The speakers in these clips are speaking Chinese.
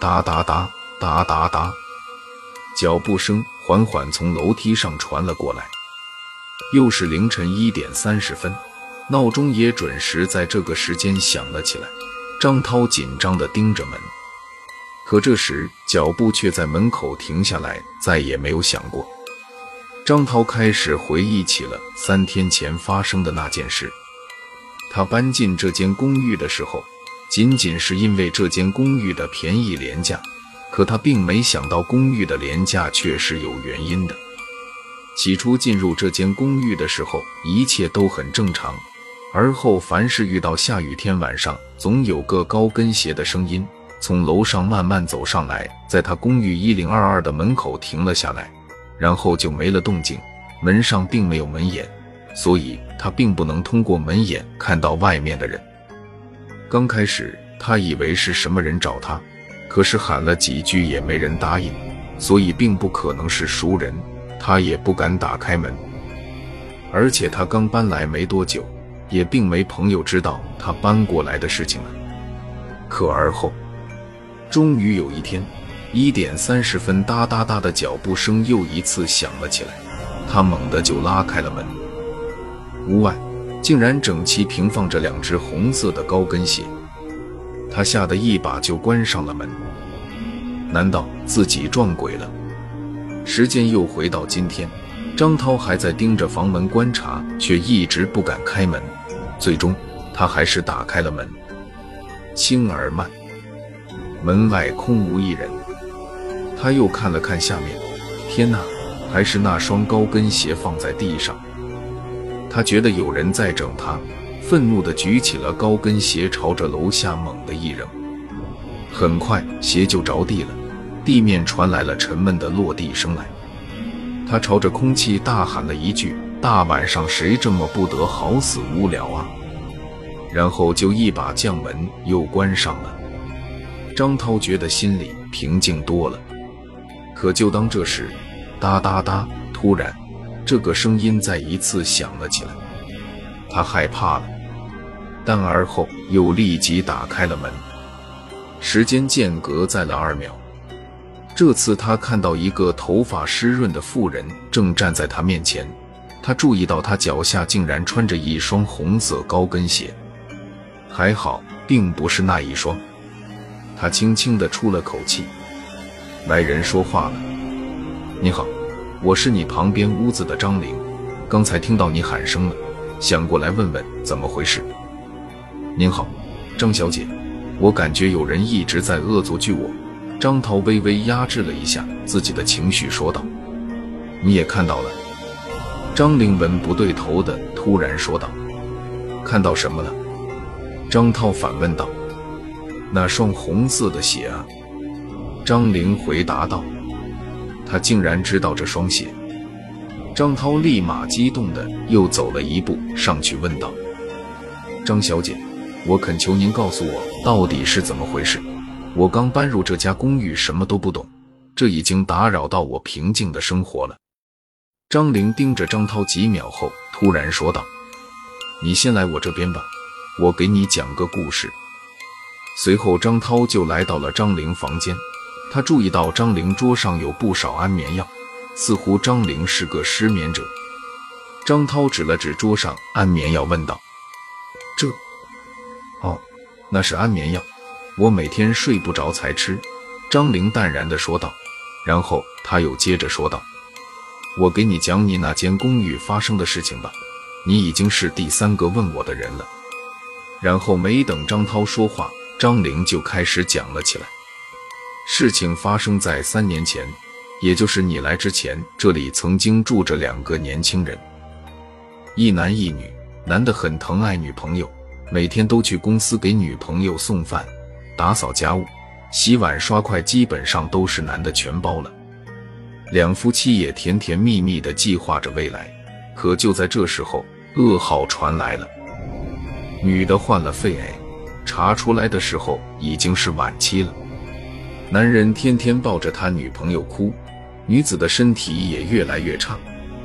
哒哒哒哒哒哒，脚步声缓缓从楼梯上传了过来。又是凌晨一点三十分，闹钟也准时在这个时间响了起来。张涛紧张地盯着门，可这时脚步却在门口停下来，再也没有响过。张涛开始回忆起了三天前发生的那件事。他搬进这间公寓的时候，仅仅是因为这间公寓的便宜廉价，可他并没想到公寓的廉价却是有原因的。起初进入这间公寓的时候，一切都很正常。而后，凡是遇到下雨天晚上，总有个高跟鞋的声音从楼上慢慢走上来，在他公寓一零二二的门口停了下来，然后就没了动静。门上并没有门眼，所以他并不能通过门眼看到外面的人。刚开始，他以为是什么人找他，可是喊了几句也没人答应，所以并不可能是熟人，他也不敢打开门。而且他刚搬来没多久。也并没朋友知道他搬过来的事情了。可而后，终于有一天，一点三十分，哒哒哒的脚步声又一次响了起来。他猛地就拉开了门，屋外竟然整齐平放着两只红色的高跟鞋。他吓得一把就关上了门。难道自己撞鬼了？时间又回到今天，张涛还在盯着房门观察，却一直不敢开门。最终，他还是打开了门，轻而慢。门外空无一人。他又看了看下面，天哪，还是那双高跟鞋放在地上。他觉得有人在整他，愤怒地举起了高跟鞋，朝着楼下猛地一扔。很快，鞋就着地了，地面传来了沉闷的落地声来。他朝着空气大喊了一句。大晚上谁这么不得好死无聊啊！然后就一把将门又关上了。张涛觉得心里平静多了。可就当这时，哒哒哒，突然这个声音再一次响了起来。他害怕了，但而后又立即打开了门。时间间隔在了二秒。这次他看到一个头发湿润的妇人正站在他面前。他注意到，他脚下竟然穿着一双红色高跟鞋，还好，并不是那一双。他轻轻地出了口气。来人说话了：“你好，我是你旁边屋子的张玲，刚才听到你喊声了，想过来问问怎么回事。”您好，张小姐，我感觉有人一直在恶作剧我。张涛微微压制了一下自己的情绪，说道：“你也看到了。”张玲文不对头的突然说道：“看到什么了？”张涛反问道：“那双红色的鞋啊？”张玲回答道：“他竟然知道这双鞋。”张涛立马激动的又走了一步上去问道：“张小姐，我恳求您告诉我到底是怎么回事？我刚搬入这家公寓，什么都不懂，这已经打扰到我平静的生活了。”张玲盯着张涛几秒后，突然说道：“你先来我这边吧，我给你讲个故事。”随后，张涛就来到了张玲房间。他注意到张玲桌上有不少安眠药，似乎张玲是个失眠者。张涛指了指桌上安眠药，问道：“这……哦，那是安眠药，我每天睡不着才吃。”张玲淡然地说道。然后他又接着说道。我给你讲你那间公寓发生的事情吧，你已经是第三个问我的人了。然后没等张涛说话，张玲就开始讲了起来。事情发生在三年前，也就是你来之前，这里曾经住着两个年轻人，一男一女。男的很疼爱女朋友，每天都去公司给女朋友送饭、打扫家务、洗碗、刷筷，基本上都是男的全包了。两夫妻也甜甜蜜蜜地计划着未来，可就在这时候，噩耗传来了：女的患了肺癌，查出来的时候已经是晚期了。男人天天抱着他女朋友哭，女子的身体也越来越差，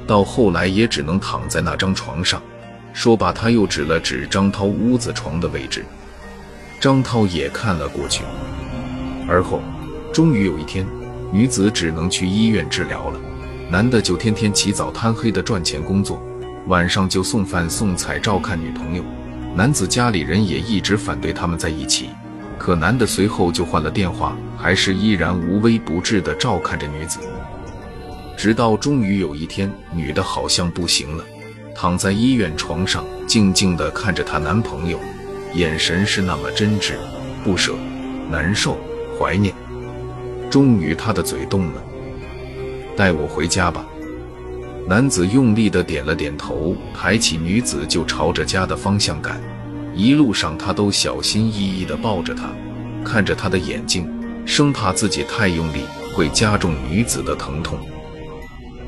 到后来也只能躺在那张床上。说罢，他又指了指张涛屋子床的位置，张涛也看了过去，而后。终于有一天，女子只能去医院治疗了，男的就天天起早贪黑的赚钱工作，晚上就送饭送菜照看女朋友。男子家里人也一直反对他们在一起，可男的随后就换了电话，还是依然无微不至的照看着女子。直到终于有一天，女的好像不行了，躺在医院床上，静静地看着她男朋友，眼神是那么真挚、不舍、难受、怀念。终于，她的嘴动了，带我回家吧。男子用力地点了点头，抬起女子就朝着家的方向赶。一路上，他都小心翼翼地抱着她，看着她的眼睛，生怕自己太用力会加重女子的疼痛。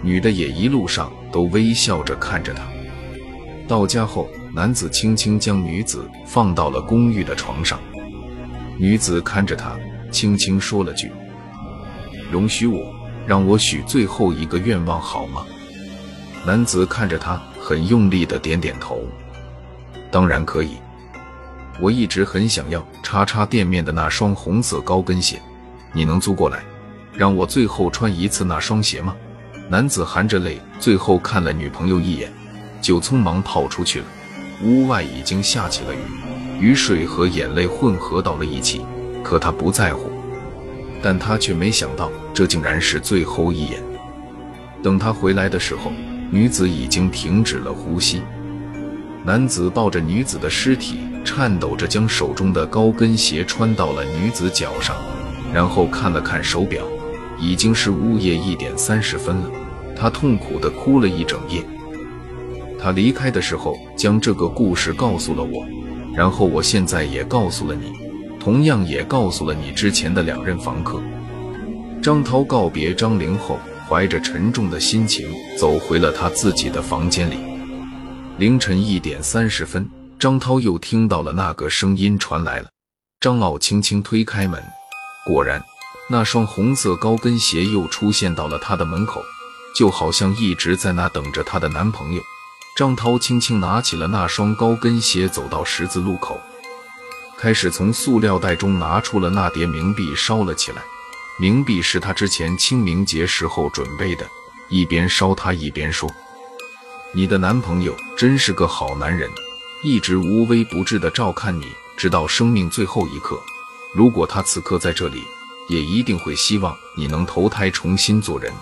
女的也一路上都微笑着看着他。到家后，男子轻轻将女子放到了公寓的床上。女子看着他，轻轻说了句：“容许我，让我许最后一个愿望好吗？”男子看着他，很用力的点点头：“当然可以。我一直很想要叉叉店面的那双红色高跟鞋，你能租过来，让我最后穿一次那双鞋吗？”男子含着泪，最后看了女朋友一眼，就匆忙跑出去了。屋外已经下起了雨，雨水和眼泪混合到了一起。可他不在乎，但他却没想到，这竟然是最后一眼。等他回来的时候，女子已经停止了呼吸。男子抱着女子的尸体，颤抖着将手中的高跟鞋穿到了女子脚上，然后看了看手表。已经是午夜一点三十分了，他痛苦地哭了一整夜。他离开的时候，将这个故事告诉了我，然后我现在也告诉了你，同样也告诉了你之前的两任房客。张涛告别张玲后，怀着沉重的心情走回了他自己的房间里。凌晨一点三十分，张涛又听到了那个声音传来了。张傲轻轻推开门，果然。那双红色高跟鞋又出现到了他的门口，就好像一直在那等着她的男朋友。张涛轻轻拿起了那双高跟鞋，走到十字路口，开始从塑料袋中拿出了那叠冥币，烧了起来。冥币是他之前清明节时候准备的。一边烧，他一边说：“你的男朋友真是个好男人，一直无微不至的照看你，直到生命最后一刻。如果他此刻在这里。”也一定会希望你能投胎重新做人，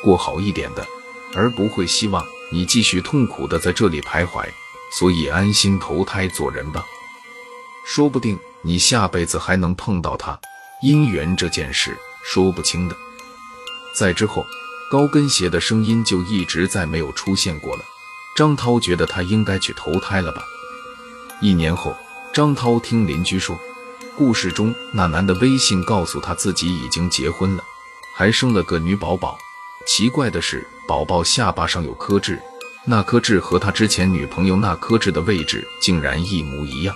过好一点的，而不会希望你继续痛苦的在这里徘徊。所以安心投胎做人吧，说不定你下辈子还能碰到他。姻缘这件事说不清的。在之后，高跟鞋的声音就一直再没有出现过了。张涛觉得他应该去投胎了吧。一年后，张涛听邻居说。故事中那男的微信告诉他自己已经结婚了，还生了个女宝宝。奇怪的是，宝宝下巴上有颗痣，那颗痣和他之前女朋友那颗痣的位置竟然一模一样。